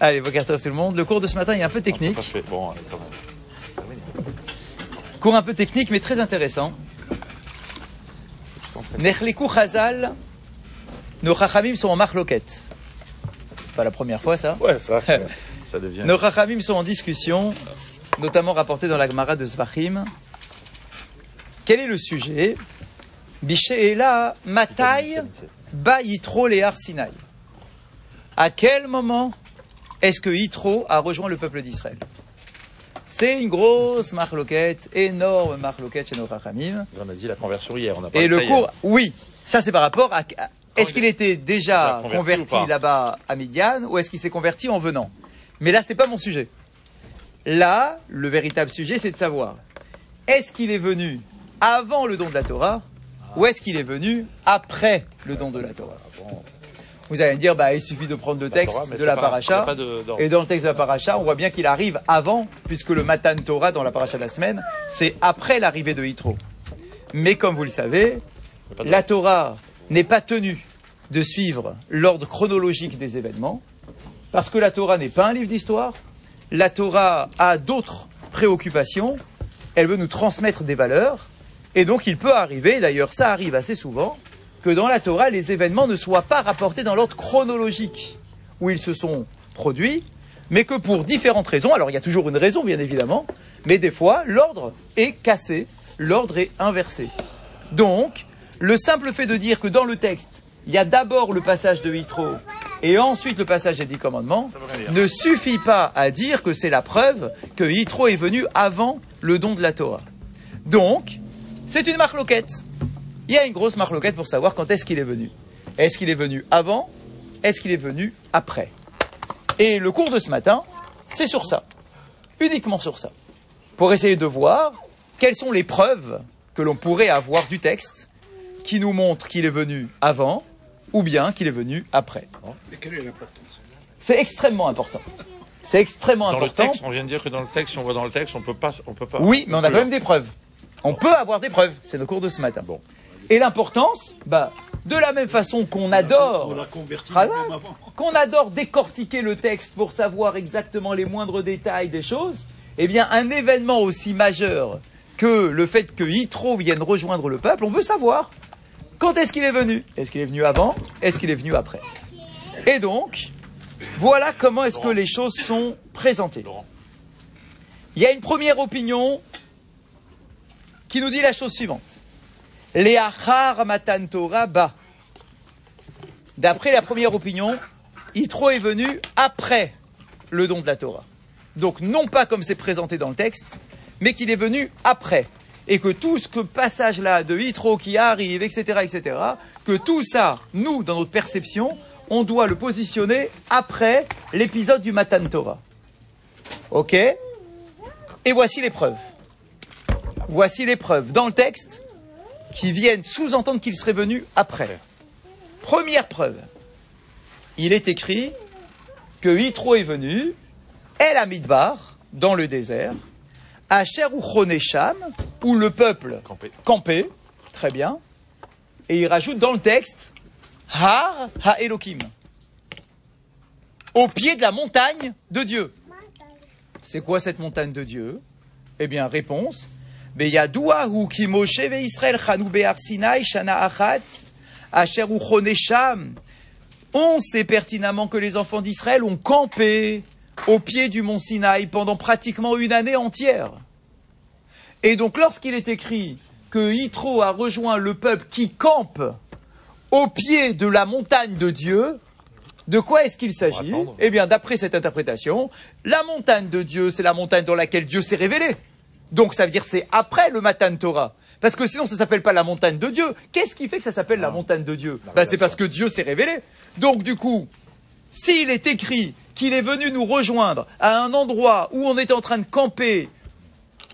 Allez, bon tout le monde. Le cours de ce matin est un peu technique. Bon, allez, quand même. Cours un peu technique, mais très intéressant. Nechleku Chazal, nos Chachamim sont en marloquette. C'est pas la première fois, ça Ouais, ça, ça devient. Nos Chachamim sont en discussion, notamment rapporté dans la Gemara de Zvachim. Quel est le sujet? Bishéela Matai Ba Yitro Lear Sinai. À quel moment est-ce que Yitro a rejoint le peuple d'Israël? C'est une grosse marloquette, énorme marloquette chez nos Chachamim. On a dit la conversion hier, on a Et parlé de le hier. cours, oui, ça c'est par rapport à. Est-ce il qu'il était déjà converti pas là-bas à Midian ou est-ce qu'il s'est converti en venant? Mais là, c'est pas mon sujet. Là, le véritable sujet, c'est de savoir est-ce qu'il est venu avant le don de la Torah ou est-ce qu'il est venu après le don de la Torah? Vous allez me dire, bah, il suffit de prendre le texte Torah, mais de la pas- paracha. pas de- d'ordre. et dans le texte de la paracha, on voit bien qu'il arrive avant, puisque le Matan Torah dans la paracha de la semaine, c'est après l'arrivée de Yitro. Mais comme vous le savez, la Torah n'est pas tenue de suivre l'ordre chronologique des événements, parce que la Torah n'est pas un livre d'histoire, la Torah a d'autres préoccupations, elle veut nous transmettre des valeurs, et donc il peut arriver, d'ailleurs ça arrive assez souvent, que dans la Torah, les événements ne soient pas rapportés dans l'ordre chronologique où ils se sont produits, mais que pour différentes raisons, alors il y a toujours une raison bien évidemment, mais des fois l'ordre est cassé, l'ordre est inversé. Donc, le simple fait de dire que dans le texte, il y a d'abord le passage de Yitro et ensuite le passage des dix commandements, ne suffit pas à dire que c'est la preuve que Yitro est venu avant le don de la Torah. Donc, c'est une marloquette. Il y a une grosse marloquette pour savoir quand est-ce qu'il est venu. Est-ce qu'il est venu avant? Est-ce qu'il est venu après? Et le cours de ce matin, c'est sur ça. Uniquement sur ça. Pour essayer de voir quelles sont les preuves que l'on pourrait avoir du texte qui nous montrent qu'il est venu avant ou bien qu'il est venu après. C'est extrêmement important. C'est extrêmement Dans le important. texte, on vient de dire que dans le texte, si on voit dans le texte, on peut pas, on peut pas. Oui, mais on a quand même des preuves. On peut avoir des preuves. C'est le cours de ce matin. Bon. Et l'importance, bah, de la même façon qu'on adore, qu'on adore décortiquer le texte pour savoir exactement les moindres détails des choses, eh bien, un événement aussi majeur que le fait que Yitro vienne rejoindre le peuple, on veut savoir quand est-ce qu'il est venu. Est-ce qu'il est venu avant? Est-ce qu'il est venu après? Et donc, voilà comment est-ce que les choses sont présentées. Il y a une première opinion qui nous dit la chose suivante. Leachar matan Torah ba. D'après la première opinion, Yitro est venu après le don de la Torah. Donc non pas comme c'est présenté dans le texte, mais qu'il est venu après. Et que tout ce passage-là de Yitro qui arrive, etc., etc., que tout ça, nous, dans notre perception, on doit le positionner après l'épisode du Matan Torah. Ok? Et voici les preuves. Voici les preuves dans le texte qui viennent sous-entendre qu'il serait venu après. Première preuve. Il est écrit que Yitro est venu, El Amidbar, dans le désert, à Cherouchonesham, où le peuple Campé. campait, très bien, et il rajoute dans le texte Har Ha-Elokim, au pied de la montagne de Dieu. C'est quoi cette montagne de Dieu? Eh bien, réponse. Beyaduahu ki Moshe ve'Israël chanu be'ar Sinai shana achat asher. On sait pertinemment que les enfants d'Israël ont campé au pied du mont Sinaï pendant pratiquement une année entière. Et donc, lorsqu'il est écrit que Yitro a rejoint le peuple qui campe au pied de la montagne de Dieu, de quoi est-ce qu'il s'agit? Eh bien, d'après cette interprétation, la montagne de Dieu, c'est la montagne dans laquelle Dieu s'est révélé. Donc, ça veut dire c'est après le Matan Torah. Parce que sinon, ça s'appelle pas la montagne de Dieu. Qu'est-ce qui fait que ça s'appelle la montagne de Dieu bah, C'est parce que Dieu s'est révélé. Donc, du coup, s'il est écrit qu'il est venu nous rejoindre à un endroit où on était en train de camper,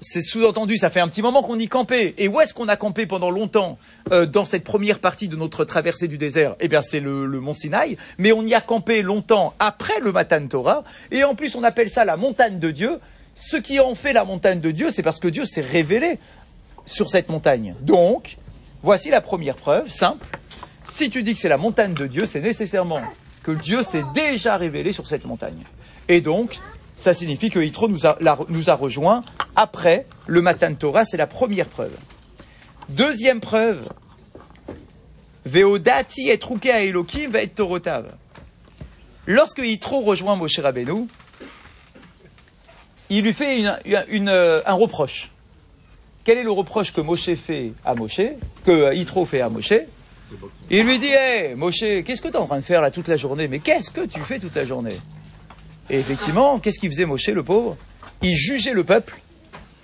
c'est sous-entendu, ça fait un petit moment qu'on y campait. Et où est-ce qu'on a campé pendant longtemps euh, dans cette première partie de notre traversée du désert? Eh bien, c'est le, le mont Sinaï. Mais on y a campé longtemps après le Matan Torah. Et en plus, on appelle ça la montagne de Dieu. Ce qui en fait la montagne de Dieu, c'est parce que Dieu s'est révélé sur cette montagne. Donc, voici la première preuve, simple. Si tu dis que c'est la montagne de Dieu, c'est nécessairement que Dieu s'est déjà révélé sur cette montagne. Et donc, ça signifie que Yitro nous a, la- rejoints après le Matan Torah, c'est la première preuve. Deuxième preuve, Veodati et Trouke à Elohim va être Torotav. Lorsque Yitro rejoint Moshe Rabbeinu, il lui fait euh, un reproche. Quel est le reproche que Moshe fait à Moshe, que Yitro fait à Moshe Il lui dit, hé, Moshe, qu'est-ce que tu es en train de faire là toute la journée? Mais qu'est-ce que tu fais toute la journée? Et effectivement, qu'est-ce qu'il faisait Moshe, le pauvre? Il jugeait le peuple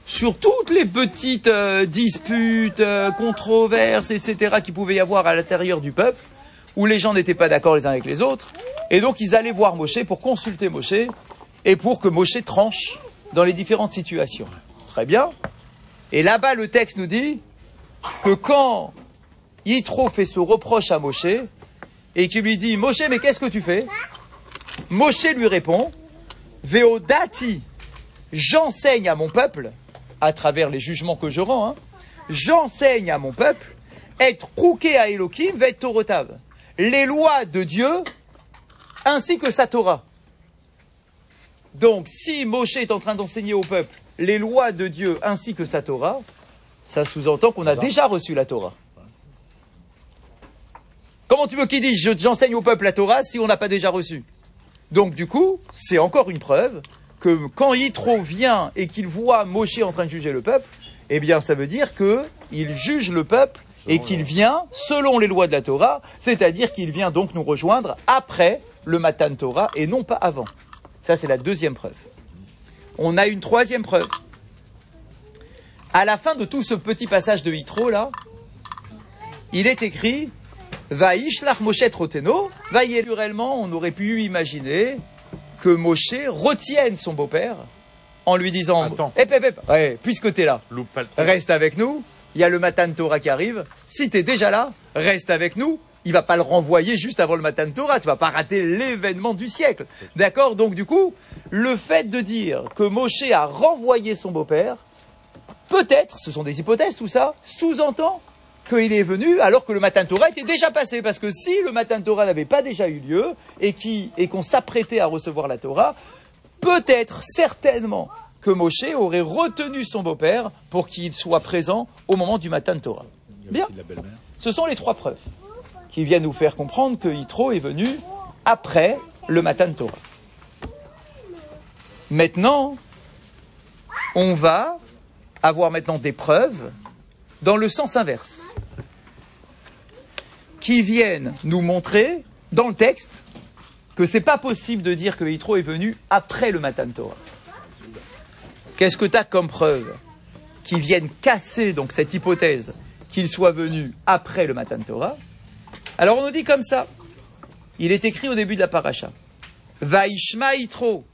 sur toutes les petites euh, disputes, euh, controverses, etc. qui pouvaient y avoir à l'intérieur du peuple, où les gens n'étaient pas d'accord les uns avec les autres. Et donc ils allaient voir Moshe pour consulter Moshe et pour que Moshe tranche dans les différentes situations. Très bien. Et là-bas, le texte nous dit que quand Yitro fait ce reproche à Moshe et qu'il lui dit Moshe, mais qu'est-ce que tu fais? Moshe lui répond Veodati, j'enseigne à mon peuple, à travers les jugements que je rends, hein, j'enseigne à mon peuple, être rouqué à Elohim, va être. Les lois de Dieu ainsi que sa Torah. Donc, si Moshe est en train d'enseigner au peuple les lois de Dieu ainsi que sa Torah, ça sous-entend qu'on a déjà reçu la Torah. Comment tu veux qu'il dise je- j'enseigne au peuple la Torah si on n'a pas déjà reçu? Donc du coup, c'est encore une preuve que quand Yitro vient et qu'il voit Moshe en train de juger le peuple, eh bien ça veut dire que il juge le peuple et qu'il vient selon les lois de la Torah, c'est-à-dire qu'il vient donc nous rejoindre après le Matan Torah et non pas avant. Ça c'est la deuxième preuve. On a une troisième preuve. À la fin de tout ce petit passage de Yitro là, il est écrit Vaishlach Moshe Troteno, naturellement, on aurait pu imaginer que Moshe retienne son beau-père en lui disant Attends. Hep, hep, hep, ouais, puisque t'es là, Loupe pas le truc. reste avec nous. Il y a le Matan Torah qui arrive. Si t'es déjà là, reste avec nous. Il va pas le renvoyer juste avant le Matan Torah. Tu vas pas rater l'événement du siècle. D'accord Donc du coup, le fait de dire que Moshe a renvoyé son beau-père, peut-être, ce sont des hypothèses tout ça, sous-entend qu'il est venu alors que le Matan Torah était déjà passé. Parce que si le Matan Torah n'avait pas déjà eu lieu et qu'on s'apprêtait à recevoir la Torah, peut-être, certainement, que Moshe aurait retenu son beau-père pour qu'il soit présent au moment du Matan Torah. Bien. Ce sont les trois preuves qui viennent nous faire comprendre que Yitro est venu après le Matan Torah. Maintenant, on va avoir maintenant des preuves dans le sens inverse qui viennent nous montrer dans le texte que c'est pas possible de dire que Yitro est venu après le Matan Torah. Qu'est-ce que tu as comme preuve qui viennent casser donc cette hypothèse qu'il soit venu après le Matan Torah? Alors on nous dit comme ça. Il est écrit au début de la paracha. Vaishma Yitro,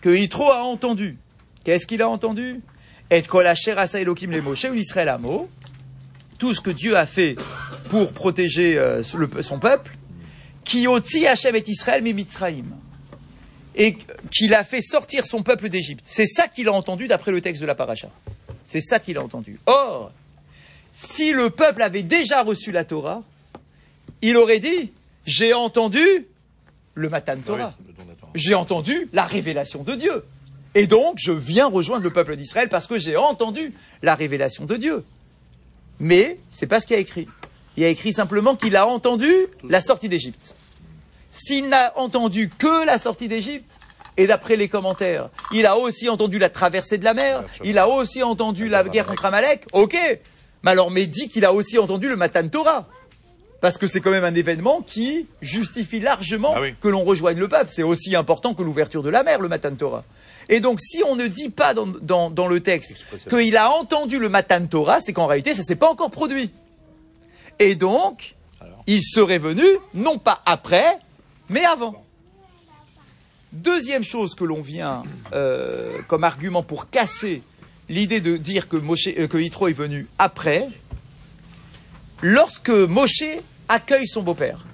que Yitro a entendu. Qu'est-ce qu'il a entendu? Et kol asher asa Elohim le Moshe ou l'Israël amo. Tout ce que Dieu a fait pour protéger euh, son peuple. Qui oti Hachem et Israël mi Mitzraïm et qu'il a fait sortir son peuple d'Égypte. C'est ça qu'il a entendu d'après le texte de la paracha. C'est ça qu'il a entendu. Or, si le peuple avait déjà reçu la Torah, il aurait dit J'ai entendu le Matan Torah. La Torah. J'ai entendu la révélation de Dieu. Et donc, je viens rejoindre le peuple d'Israël parce que j'ai entendu la révélation de Dieu. Mais c'est pas ce qu'il a écrit. Il a écrit simplement qu'il a entendu la sortie d'Égypte. S'il n'a entendu que la sortie d'Égypte, et d'après les commentaires, il a aussi entendu la traversée de la mer, il a aussi entendu la guerre contre Amalek, ok. Mais alors, mais dit qu'il a aussi entendu le Matan Torah. Parce que c'est quand même un événement qui justifie largement Ah oui. que l'on rejoigne le peuple. C'est aussi important que l'ouverture de la mer, le Matan Torah. Et donc, si on ne dit pas dans, dans- dans le texte qu'il a entendu le Matan Torah, c'est qu'en réalité, ça s'est pas encore produit. Et donc, Alors il serait venu, non pas après, mais avant. Deuxième chose que l'on vient euh, comme argument pour casser l'idée de dire que, Moshe, euh, que Yitro est venu après, lorsque Moshe accueille son beau-père,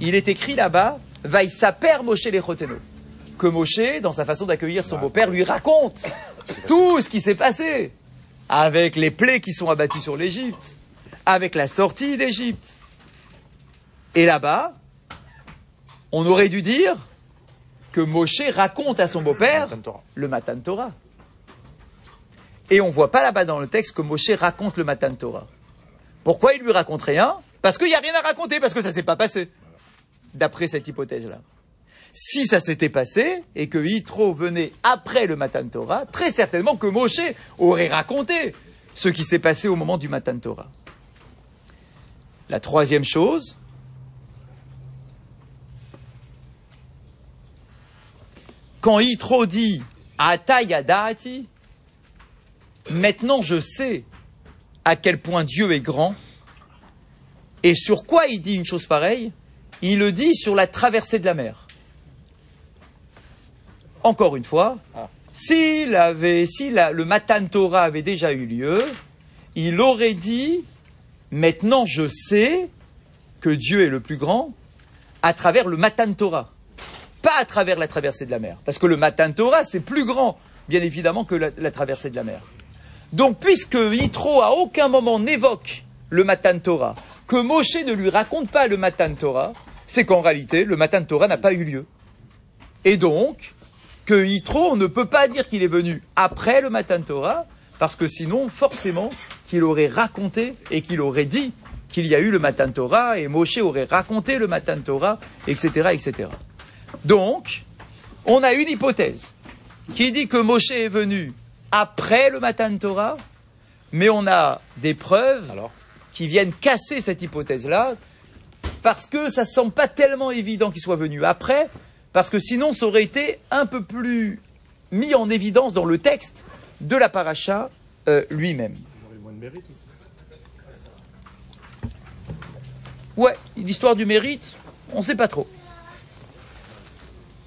il est écrit là-bas, Vaïsaper Moshe Lechoteno, que Moshe, dans sa façon d'accueillir son beau-père, lui raconte tout ce qui s'est passé, avec les plaies qui sont abattues sur l'Égypte, avec la sortie d'Égypte. Et là-bas, On aurait dû dire que Moshe raconte à son beau-père le Matan Torah. Et on voit pas là-bas dans le texte que Moshe raconte le Matan Torah. Pourquoi il lui raconte rien Parce qu'il n'y a rien à raconter, parce que ça s'est pas passé. D'après cette hypothèse-là. Si ça s'était passé et que Yitro venait après le Matan Torah, très certainement que Moshe aurait raconté ce qui s'est passé au moment du Matan Torah. La troisième chose, quand Yitro dit Ata yadati, maintenant je sais à quel point Dieu est grand, et sur quoi il dit une chose pareille? Il le dit sur la traversée de la mer. Encore une fois, Ah. s'il avait, si la- le Matan Torah avait déjà eu lieu, il aurait dit Maintenant je sais que Dieu est le plus grand à travers le Matan Torah, pas à travers la traversée de la mer. Parce que le Matan Torah, c'est plus grand, bien évidemment, que la, la traversée de la mer. Donc, puisque Yitro à aucun moment n'évoque le Matan Torah, que Moshe ne lui raconte pas le Matan Torah, c'est qu'en réalité, le Matan Torah n'a pas eu lieu. Et donc, que Yitro ne peut pas dire qu'il est venu après le Matan Torah, parce que sinon, forcément, qu'il aurait raconté et qu'il aurait dit qu'il y a eu le Matan Torah, et Moshe aurait raconté le Matan Torah, etc., etc. Donc, on a une hypothèse qui dit que Moshe est venu après le Matan Torah, mais on a des preuves Alors qui viennent casser cette hypothèse-là, parce que ça ne semble pas tellement évident qu'il soit venu après, parce que sinon ça aurait été un peu plus mis en évidence dans le texte de la paracha euh, lui-même. Ouais, l'histoire du mérite, on ne sait pas trop.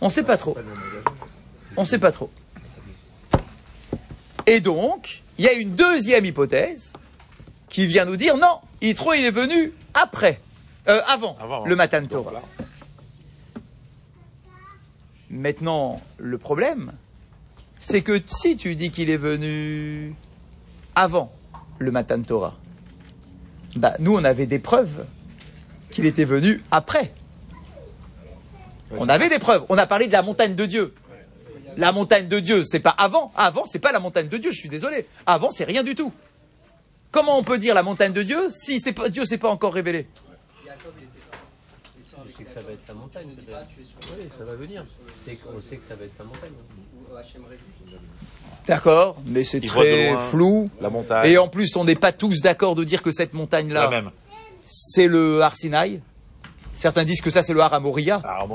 On ne sait pas trop. On ne sait pas trop. Et donc, il y a une deuxième hypothèse qui vient nous dire non, Yitro il est venu après, euh, avant, Avant, le Matan Torah. voilà. Maintenant, le problème, c'est que si tu dis qu'il est venu avant le Matan Torah, bah, nous on avait des preuves qu'il était venu après. On avait des preuves. On a parlé de la montagne de Dieu. La montagne de Dieu, c'est pas avant. Avant, c'est pas la montagne de Dieu. Je suis désolé. Avant, c'est rien du tout. Comment on peut dire la montagne de Dieu si c'est pas, Dieu s'est pas encore révélé? Que ça va être sa montagne. Oui, ça va venir. Qu'on sait que ça va être sa montagne. D'accord, mais c'est très flou. La montagne. Et en plus, on n'est pas tous d'accord de dire que cette montagne-là, c'est le Har Sinaï. Certains disent que ça, c'est le Har Amoria. Ah.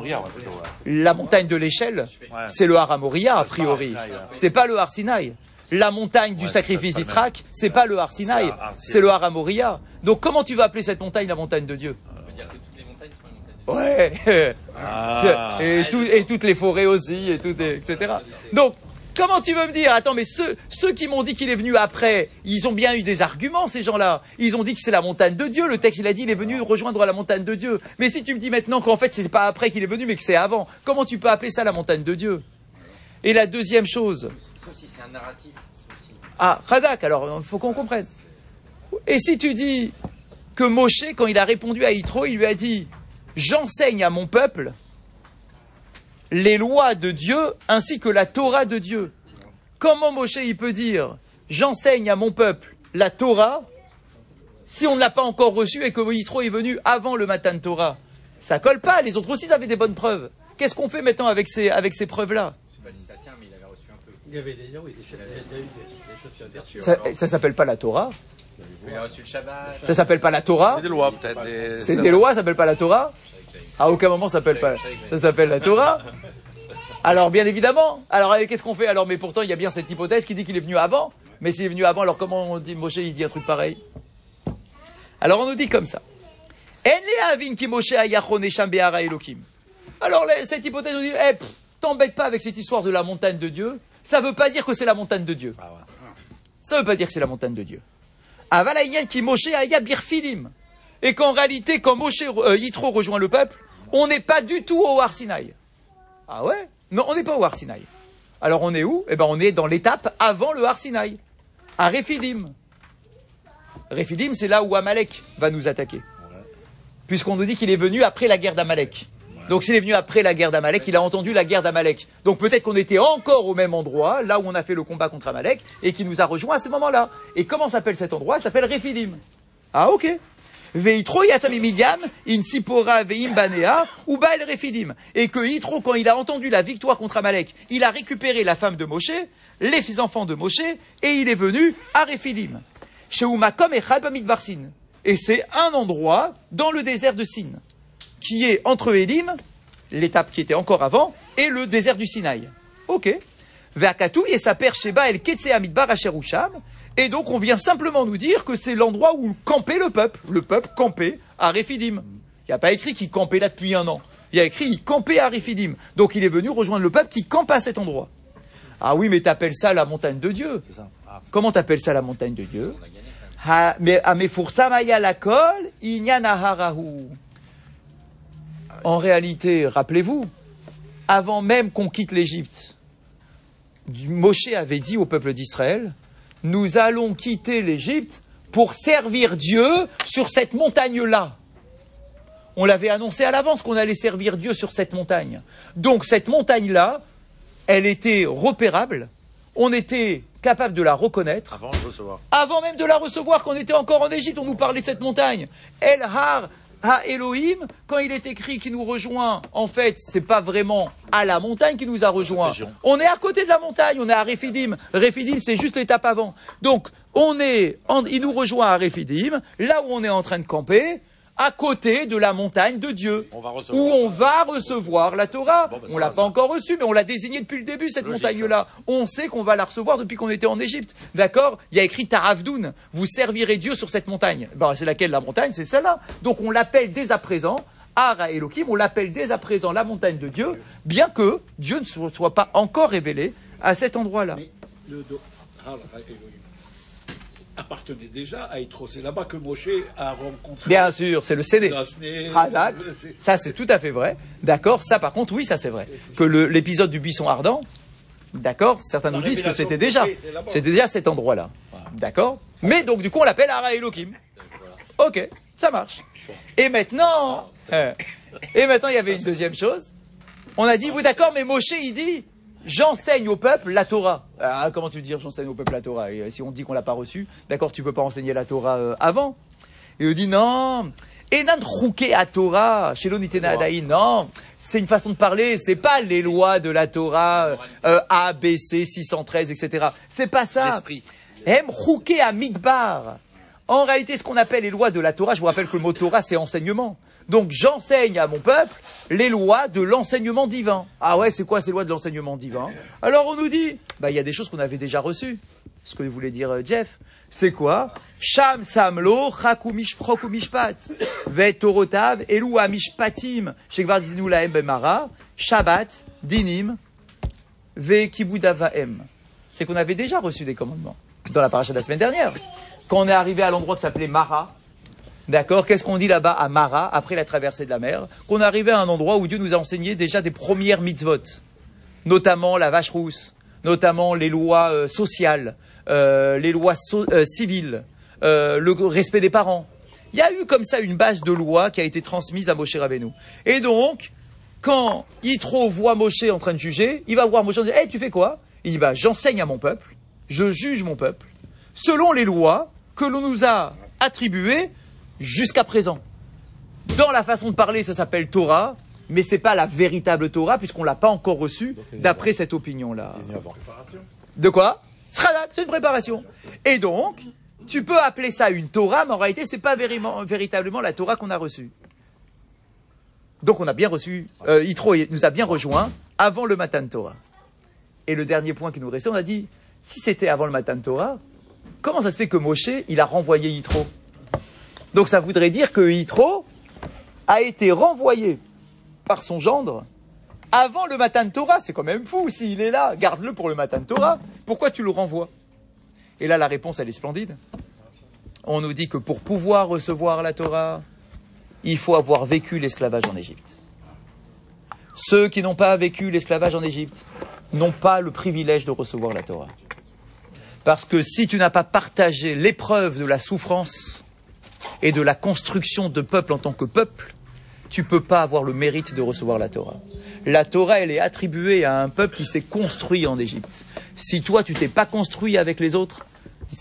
La montagne de l'échelle, c'est le Har Amoria, a priori. C'est pas le Har Sinaï. La montagne du Ouais, sacrifice d'Itrak, c'est pas le Har Sinaï, C'est un Har Sinaï. c'est le Har Amoria. Donc comment tu vas appeler cette montagne la montagne de Dieu? Ouais. Ah. et, tout- et toutes les forêts aussi, et tout, etc. Donc, comment tu veux me dire Attends, mais ceux, ceux qui m'ont dit qu'il est venu après, ils ont bien eu des arguments, ces gens-là. Ils ont dit que c'est la montagne de Dieu. Le texte, il a dit, il est venu rejoindre la montagne de Dieu. Mais si tu me dis maintenant qu'en fait, c'est pas après qu'il est venu, mais que c'est avant, comment tu peux appeler ça la montagne de Dieu? Et la deuxième chose, c'est un narratif. ah, Radak, alors, il faut qu'on comprenne. Et si tu dis que Moshe, quand il a répondu à Yitro, il lui a dit J'enseigne à mon peuple les lois de Dieu ainsi que la Torah de Dieu. Comment Moshe il peut dire J'enseigne à mon peuple la Torah si on ne l'a pas encore reçue et que Yitro est venu avant le Matan Torah? Ça colle pas, les autres aussi avaient des bonnes preuves. Qu'est-ce qu'on fait maintenant avec ces, avec ces preuves-là? Je sais pas si ça tient, mais il avait reçu un peu. Il y avait déjà, oui, des choses, il y a déjà eu des, des choses sur Internet. Ça, ça s'appelle pas la Torah. Ça s'appelle pas la Torah C'est des lois, peut-être. des- C'est ça- des lois, ça s'appelle pas la Torah À aucun moment ça s'appelle pas. Ça s'appelle la Torah. Alors bien évidemment. Alors allez, qu'est-ce qu'on fait alors? Mais pourtant il y a bien cette hypothèse qui dit qu'il est venu avant. Mais s'il est venu avant, alors comment on dit Moshe il dit un truc pareil? Alors on nous dit comme ça. Alors cette hypothèse nous dit, eh, pff, t'embête pas avec cette histoire de la montagne de Dieu. Ça veut pas dire que c'est la montagne de Dieu. Ah. Ça veut pas dire que c'est la montagne de Dieu. Qui Moshe aya birfidim. Et qu'en réalité, quand Moshe euh, Yitro rejoint le peuple, on n'est pas du tout au Har Sinaï. Ah ouais? Non, on n'est pas au Har Sinaï. Alors on est où? Eh ben on est dans l'étape avant le Har Sinaï, à Rephidim. Rephidim, c'est là où Amalek va nous attaquer. Puisqu'on nous dit qu'il est venu après la guerre d'Amalek. Donc s'il est venu après la guerre d'Amalek, il a entendu la guerre d'Amalek. Donc peut-être qu'on était encore au même endroit, là où on a fait le combat contre Amalek, et qui nous a rejoints à ce moment-là. Et comment s'appelle cet endroit? Il s'appelle Rephidim. Ah ok. Veitro yatsami midiam, in sipora Rephidim. Et que Yitro, quand il a entendu la victoire contre Amalek, il a récupéré la femme de Moshe, les fils enfants de Moshe, et il est venu à Rephidim. Chez Umakom echad bamidbar Sin. Et c'est un endroit dans le désert de Sin qui est entre Elim, l'étape qui était encore avant, et le désert du Sinaï. Ok. Ve'akatou et sa père Sheba el Ketsea Midbar Asherusham. Et donc on vient simplement nous dire que c'est l'endroit où campait le peuple. Le peuple campait à Rephidim. Il n'y a pas écrit qu'il campait là depuis un an. Il y a écrit il campait à Rephidim. Donc il est venu rejoindre le peuple qui campe à cet endroit. Ah oui, mais t'appelles ça la montagne de Dieu. Ça. Ah, Comment t'appelles ça la montagne de Dieu? Mais ah. En réalité, rappelez-vous, avant même qu'on quitte l'Égypte, Moshe avait dit au peuple d'Israël, nous allons quitter l'Égypte pour servir Dieu sur cette montagne-là. On l'avait annoncé à l'avance qu'on allait servir Dieu sur cette montagne. Donc cette montagne-là, elle était repérable, on était capable de la reconnaître, avant de recevoir. avant même de la recevoir, qu'on était encore en Égypte, on nous parlait de cette montagne. El Har Ha Elohim, quand il est écrit qu'il nous rejoint, en fait, c'est pas vraiment à la montagne qui nous a rejoint. On est à côté de la montagne, on est à Rephidim. Rephidim, c'est juste l'étape avant. Donc, on est, en- il nous rejoint à Rephidim, là où on est en train de camper, à côté de la montagne de Dieu. On va recevoir. Où on va recevoir la Torah. Bon, bah, on l'a pas ça. encore reçue, mais on l'a désignée depuis le début, cette montagne-là. On sait qu'on va la recevoir depuis qu'on était en Égypte. D'accord? Il y a écrit Taravdoun. Vous servirez Dieu sur cette montagne. Ben, c'est laquelle la montagne? C'est celle-là. Donc on l'appelle dès à présent. Ara Elohim, on l'appelle dès à présent la montagne de Dieu, bien que Dieu ne se soit pas encore révélé à cet endroit-là. Mais le do- Ah, là, Elohim appartenait déjà à Yitro. C'est là-bas que Moshe a rencontré Bien sûr, c'est le CD. Le- c'est- Ça, c'est tout à fait vrai. D'accord Ça, par contre, oui, ça, c'est vrai. Que l'épisode du buisson ardent, d'accord Certains nous disent que c'était déjà. C'était déjà cet endroit-là. D'accord Mais donc, du coup, on l'appelle Ara Elohim. Ok, ça marche. Et maintenant, euh, et maintenant, il y avait une deuxième chose. On a dit, oui, d'accord, mais Moshe, il dit, j'enseigne au peuple la Torah. Ah, comment tu veux dire, j'enseigne au peuple la Torah? Et, euh, Si on dit qu'on l'a pas reçue, d'accord, tu peux pas enseigner la Torah euh, avant. Et il dit, non, Enan chouké à Torah, chez adaï, non, c'est une façon de parler, c'est pas les lois de la Torah, euh, euh, A, B, C, 613, etc. C'est pas ça. Hem chouké à midbar. En réalité, ce qu'on appelle les lois de la Torah, je vous rappelle que le mot Torah, c'est enseignement. Donc, j'enseigne à mon peuple les lois de l'enseignement divin. Ah ouais, c'est quoi ces lois de l'enseignement divin? Alors, on nous dit, bah, il y a des choses qu'on avait déjà reçues. Ce que voulait dire euh, Jeff, c'est quoi? Sham samlo chakumish prokumishpat torotav elu amishpatim shekvar dinu lahem bemara Shabbat dinim ve kibudavaem. C'est qu'on avait déjà reçu des commandements dans la paracha de la semaine dernière. Quand on est arrivé à l'endroit qui s'appelait Mara, d'accord, qu'est-ce qu'on dit là-bas à Mara, après la traversée de la mer Qu'on arrivé à un endroit où Dieu nous a enseigné déjà des premières mitzvot, notamment la vache rousse, notamment les lois euh, sociales, euh, les lois euh, civiles, le respect des parents. Il y a eu comme ça une base de lois qui a été transmise à Moshe Rabbeinu. Et donc, quand Yitro voit Moshe en train de juger, il va voir Moshe et dire Hey, tu fais quoi? Il dit bah, J'enseigne à mon peuple, je juge mon peuple, selon les lois que l'on nous a attribuées jusqu'à présent. Dans la façon de parler, ça s'appelle Torah, mais c'est pas la véritable Torah puisqu'on l'a pas encore reçue d'après cette opinion-là. De quoi? C'est une préparation. Et donc, tu peux appeler ça une Torah, mais en réalité, c'est pas véri- véritablement la Torah qu'on a reçue. Donc, on a bien reçu, euh, Yitro nous a bien rejoint avant le Matan Torah. Et le dernier point qui nous restait, on a dit, si c'était avant le Matan Torah, comment ça se fait que Moshe, il a renvoyé Yitro? Donc, ça voudrait dire que Yitro a été renvoyé par son gendre avant le Matan Torah. C'est quand même fou. S'il est là, garde-le pour le Matan Torah. Pourquoi tu le renvoies? Et là, la réponse, elle est splendide. On nous dit que pour pouvoir recevoir la Torah, il faut avoir vécu l'esclavage en Égypte. Ceux qui n'ont pas vécu l'esclavage en Égypte n'ont pas le privilège de recevoir la Torah. Parce que si tu n'as pas partagé l'épreuve de la souffrance et de la construction de peuple en tant que peuple, tu peux pas avoir le mérite de recevoir la Torah. La Torah, elle est attribuée à un peuple qui s'est construit en Égypte. Si toi, tu t'es pas construit avec les autres,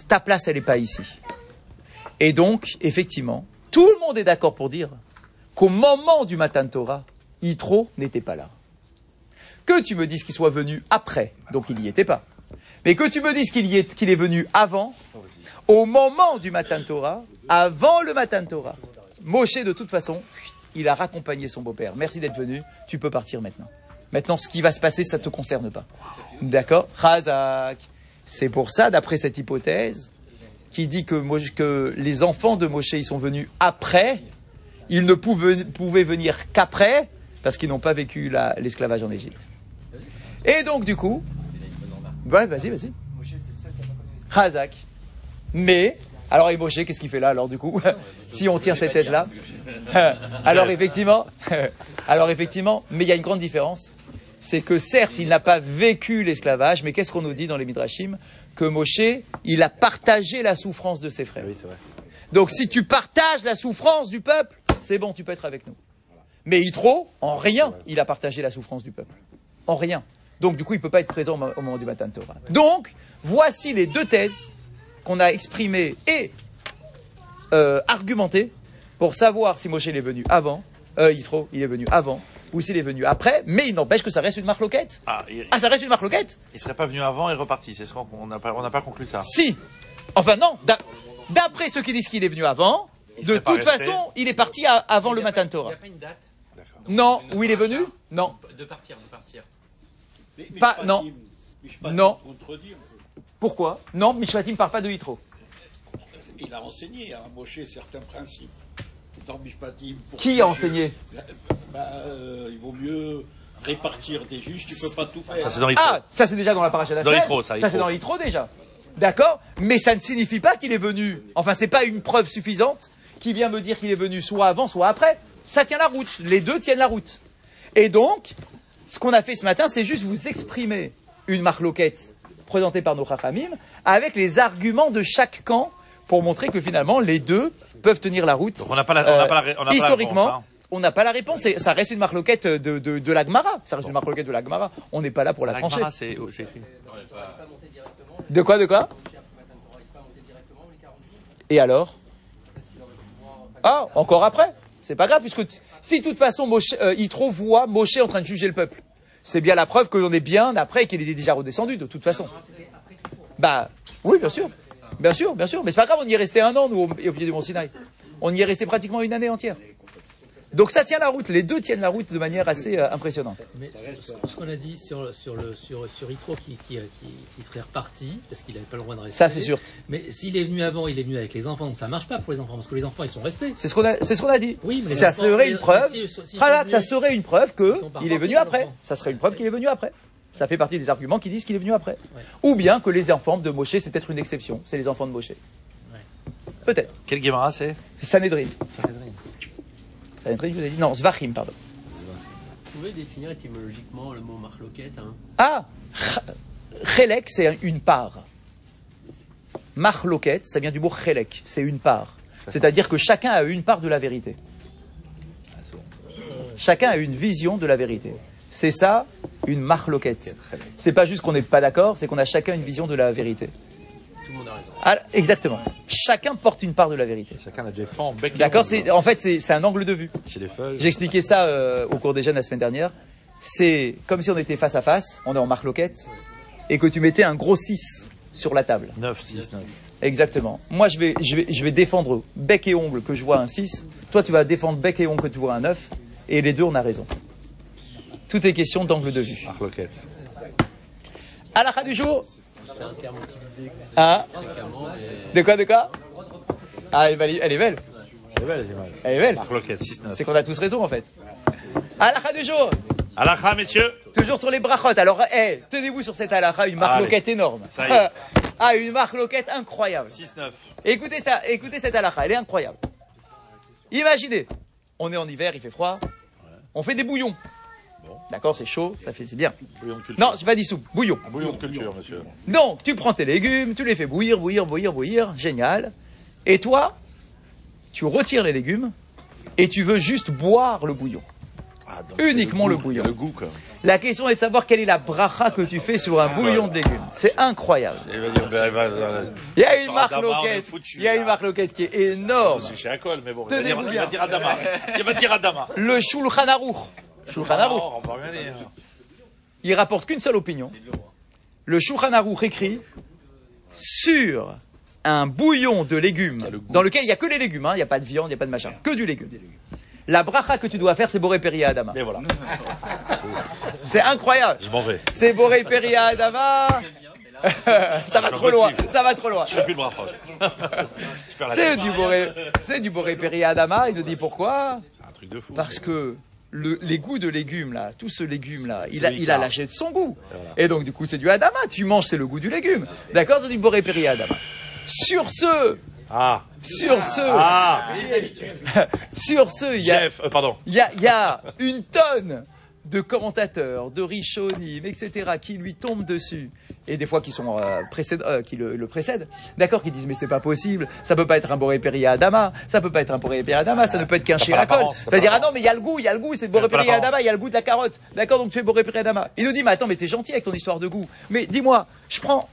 ta place, elle n'est pas ici. Et donc, effectivement, tout le monde est d'accord pour dire qu'au moment du Matan Torah, Yitro n'était pas là. Que tu me dises qu'il soit venu après, donc il n'y était pas. Mais que tu me dises qu'il est venu avant, au moment du Matan Torah, avant le Matan Torah, Moshe, de toute façon, il a raccompagné son beau-père. Merci d'être venu, tu peux partir maintenant. Maintenant, ce qui va se passer, ça ne te concerne pas. D'accord Chazak. C'est pour ça, d'après cette hypothèse, qui dit que, Moshe- que les enfants de Moshe, ils sont venus après, ils ne pouvaient, pouvaient venir qu'après, parce qu'ils n'ont pas vécu la- l'esclavage en Égypte. Et donc, du coup, ouais, vas-y, vas-y. Chazak. Mais, alors, et Moshe, qu'est-ce qu'il fait là, alors, du coup, si on tient cette thèse-là Alors, effectivement, alors, effectivement, mais il y a une grande différence. C'est que certes, il n'a pas vécu l'esclavage, mais qu'est-ce qu'on nous dit dans les Midrashim? Que Moshe, il a partagé la souffrance de ses frères. Donc, si tu partages la souffrance du peuple, c'est bon, tu peux être avec nous. Mais Yitro, en rien, il a partagé la souffrance du peuple. En rien. Donc, du coup, il ne peut pas être présent au moment du matin de Torah. Donc, voici les deux thèses qu'on a exprimées et euh, argumentées pour savoir si Moshe il est venu avant, euh, Yitro, il est venu avant, ou s'il est venu après, mais il n'empêche que ça reste une marloquette. Ah, il, Ah, ça reste une marloquette il serait pas venu avant et reparti. C'est ce qu'on on n'a pas, on n'a pas conclu ça. Si Enfin, non, d'a- d'après ceux qui disent qu'il est venu avant, Il de toute façon, il est parti à- avant le matin de Torah. Il n'y a pas une date? Non, où il est venu? Non. De partir, de partir. Mais- mais Pas- non. Non. Pourquoi Non, Mishpatim ne parle pas de Yitro. Il a enseigné à Moshe certains principes. Dans Mishpatim. pour Qui a enseigné bah, euh, Il vaut mieux répartir des juges, tu peux pas tout faire. Ça, c'est dans Yitro. Ah, ça c'est déjà dans la paracha C'est dans d'Achel. Yitro, ça, Ça c'est dans Yitro déjà. D'accord Mais ça ne signifie pas qu'il est venu. Enfin, c'est pas une preuve suffisante qui vient me dire qu'il est venu soit avant, soit après. Ça tient la route. Les deux tiennent la route. Et donc, ce qu'on a fait ce matin, c'est juste vous exprimer une marloquette présentée par nos chachamim avec les arguments de chaque camp pour montrer que finalement les deux peuvent tenir la route. Donc on n'a pas la, on n'a pas la, on n'a pas la historiquement, réponse, hein. on n'a pas la réponse. Et ça reste une marloquette de, de, de la Gemara. Ça reste une marloquette de la Gemara. On n'est pas là pour la, La trancher. C'est oh, c'est écrit. De quoi, de quoi Et alors Ah, encore après C'est pas grave, puisque si de toute façon Moshe, euh, Yitro voit Moshe en train de juger le peuple, c'est bien la preuve que l'on est bien après et qu'il est déjà redescendu, de toute façon. Bah, oui, bien sûr. Bien sûr, bien sûr. Mais c'est pas grave, on y est resté un an, nous, au, au pied du Mont Sinaï. On y est resté pratiquement une année entière. Donc ça tient la route, les deux tiennent la route de manière assez euh, impressionnante. Mais ce, ce- qu'on a dit sur, sur, le, sur, sur Yitro qui, qui, qui, qui serait reparti, parce qu'il n'avait pas le droit de rester. Ça, c'est sûr. Mais s'il est venu avant, il est venu avec les enfants, donc ça marche pas pour les enfants, parce que les enfants, ils sont restés. C'est ce qu'on a, c'est ce qu'on a dit. Oui, mais ça enfants- serait une preuve. mais si- ça serait une preuve que Ils sont pas il est venu après. Ça serait une preuve qu'il est venu après. Ça fait partie des arguments qui disent qu'il est venu après. Ouais. Ou bien que les enfants de Moshe, c'est peut-être une exception. C'est les enfants de Moshe. Peut-être. Quelle Gemara c'est? Sanhedrin. Sanhedrin, je vous ai dit. Non, Zvachim, pardon. Vous pouvez définir étymologiquement le mot marloquette hein Ah, Chelek, c'est une part. Marloket, ça vient du mot Chelek, c'est une part. C'est-à-dire que chacun a une part de la vérité. Chacun a une vision de la vérité. C'est ça, une marloquette. C'est pas juste qu'on n'est pas d'accord, c'est qu'on a chacun une vision de la vérité. Ah, exactement. Chacun porte une part de la vérité. Chacun a des fends, bec. D'accord c'est, En fait, c'est c'est un angle de vue. Chez les. J'ai expliqué ça euh, au cours des jeunes la semaine dernière. C'est comme si on était face à face, on est en marloquette, et que tu mettais un gros 6 sur la table. 9, 6, 9. Exactement. Moi, je vais, je vais, je vais défendre bec et ongle que je vois un 6. Toi, tu vas défendre bec et ongle que tu vois un 9. Et les deux, on a raison. Tout est question d'angle de vue. Marloquette. À la fin du jour. C'est un terme utilisé Hein fréquemment, mais De quoi, de quoi Ah, elle est belle. Elle est belle. Elle est belle. Marloquette, 6, 9. C'est qu'on a tous raison, en fait. À la fin du jour. Alakha, messieurs. Toujours sur les brachot. Alors, eh, tenez-vous sur cette halakha, une marloquette énorme. Ça y est. ah, une marloquette incroyable. 6, 9. Écoutez ça, écoutez cette halakha, elle est incroyable. Imaginez, on est en hiver, il fait froid, on fait des bouillons. D'accord, c'est chaud, ça fait, c'est bien. Bouillon de culture. Non, j'ai pas dit soupe, bouillon. Un bouillon de culture, monsieur. Donc, tu prends tes légumes, tu les fais bouillir, bouillir, bouillir, bouillir, génial. Et toi, tu retires les légumes et tu veux juste boire le bouillon. Ah, donc, Uniquement le goût, bouillon. Le goût, quoi. La question est de savoir quelle est la bracha que tu fais sur un bouillon de légumes. C'est incroyable. Il va dire, ben, ben, ben, Il y a une marque loquette. Il y a une marque loquette qui est énorme. C'est chez Acol, mais bon. Il va, dire, il va dire Adama. Il va dire Adama. Le Shulchan Aruch. Shulchan Aruch. Non, on va rien dire. il rapporte qu'une seule opinion. Le Shulchan Aruch écrit sur un bouillon de légumes le dans lequel il n'y a que les légumes, hein, il n'y a pas de viande, il n'y a pas de machin, que du légume. La bracha que tu dois faire, c'est Boré Peria Adama. Et voilà. C'est incroyable. Je m'en vais. C'est Boré Peria Adama. ça va trop loin. Ça va trop loin. Je fais plus bras C'est du Boré, c'est du Boré Adama. Il se dit pourquoi? C'est un truc de fou. Parce que le, les goûts de légumes là, tout ce légume là, il a, il a lâché de son goût. Et donc du coup c'est du Adama. Tu manges, c'est le goût du légume. D'accord, c'est du Boré Peria Adama. Sur ce, Ah. sur ce, Ah. sur ce, il y a, Chef, euh, pardon. il y a, il y a une tonne de commentateurs, de Rishonim, etc., qui lui tombent dessus, et des fois qui sont euh, euh, qui le, le précèdent, d'accord, qui disent mais c'est pas possible, ça peut pas être un Boré Peria Adama, ça peut pas être un Boré Peria Adama, ça ne peut être qu'un pas C'est-à-dire ah non mais il y a le goût, il y a le goût, c'est Boré l'apparence. Adama, il y a le goût de la carotte, d'accord, donc tu fais Boré Peria Adama. Il nous dit mais attends mais t'es gentil avec ton histoire de goût, mais dis-moi, je prends,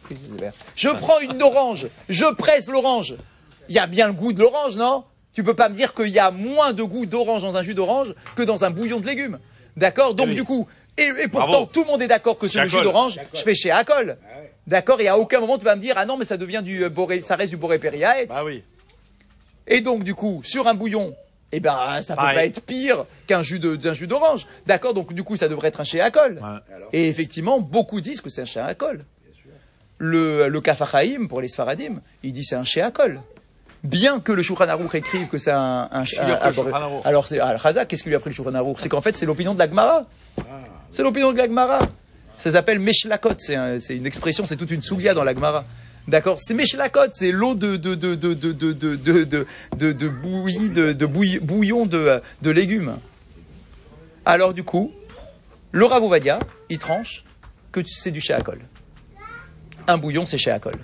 je prends une orange, je presse l'orange, il y a bien le goût de l'orange, non? Tu peux pas me dire qu'il y a moins de goût d'orange dans un jus d'orange que dans un bouillon de légumes. D'accord Donc oui. du coup, et, et pourtant Bravo. tout le monde est d'accord que c'est Chez le jus d'orange, je fais chez Acol. D'accord Et à aucun moment tu vas me dire ah non mais ça devient du euh, boré, ça reste du boré Peria. Bah oui. Et donc du coup, sur un bouillon, eh ben ça peut Pareil. pas être pire qu'un jus de d'un jus d'orange. D'accord Donc du coup, ça devrait être un chez Acol. Ouais. Et effectivement, beaucoup disent que c'est un chez Acol. Le le Kafachaim pour les Sfaradim, il dit c'est un chez Acol. Bien que le Shulchan Aruch écrive que c'est un, un, alors c'est al Khazak, qu'est-ce qu'il lui a pris le Shulchan Aruch C'est qu'en fait c'est l'opinion de la Gemara. C'est l'opinion de la Gemara. Ça s'appelle Meshlakot, c'est un- c'est une expression, c'est toute une soulia dans la Gemara. D'accord C'est Meshlakot, c'est l'eau de, de, de, de, de, de, de, de, de, de, de bouillie, de, bouillon de, de légumes. Alors du coup, le Rav Ovadia, il tranche que c'est du Sheakol. Un bouillon, c'est Sheakol.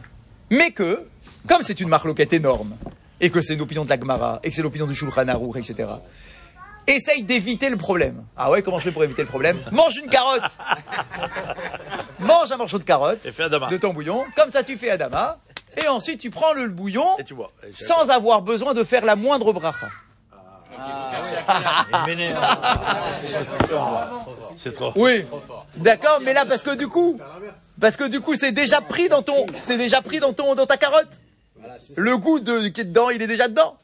Mais que, comme c'est une marloquette énorme, et que c'est une opinion de la Gemara, et que c'est l'opinion du Shulchan Aruch, etc., essaye d'éviter le problème. Ah ouais, comment je fais pour éviter le problème? Mange une carotte Mange un morceau de carotte Et fais Adama. de ton bouillon, comme ça tu fais Adama, et ensuite tu prends le bouillon Et tu. Et tu- sans avoir besoin de faire la moindre bracha. M'énerve. C'est trop. Oui, d'accord, mais là parce que du coup, parce que du coup c'est déjà pris dans ton, c'est déjà pris dans ton, dans ta carotte? Le goût de qui est dedans, il est déjà dedans.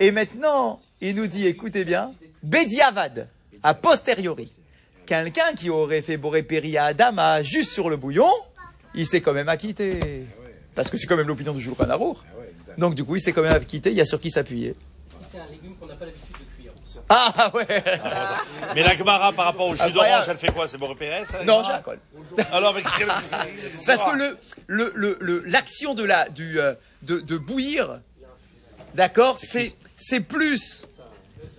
Et maintenant, il nous dit, écoutez bien, Bediavad, a posteriori, quelqu'un qui aurait fait Boré Peria Adama juste sur le bouillon, il s'est quand même acquitté. Parce que c'est quand même l'opinion du Shulchan Aruch. Donc du coup, il s'est quand même acquitté, il y a sur qui s'appuyer. Si c'est un légume qu'on n'a pas l'habitude de cuire. Ah ouais. Mais la Gemara par rapport au jus d'orange, elle fait quoi? C'est Boré Pérez ça, Non, Jacob. Alors, avec Parce que le, le, le, le- l'action de la, du, euh, de, de bouillir, d'accord, c'est, c'est plus,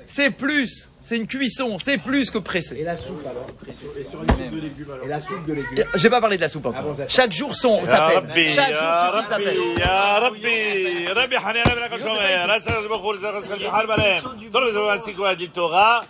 c'est plus. C'est une cuisson. C'est plus que pressé. Et la soupe alors Et sur une soupe de légumes alors Et la soupe de légumes J'ai pas parlé de la soupe encore. Chaque jour son s'appelle. Chaque jour son s'appelle. Ya Rabbi, Rabbi Hanan ben Kashomir, Rasal Bakhor, Zakhaskal Bihar Balem. Tolbe Zawan Sikwa Torah.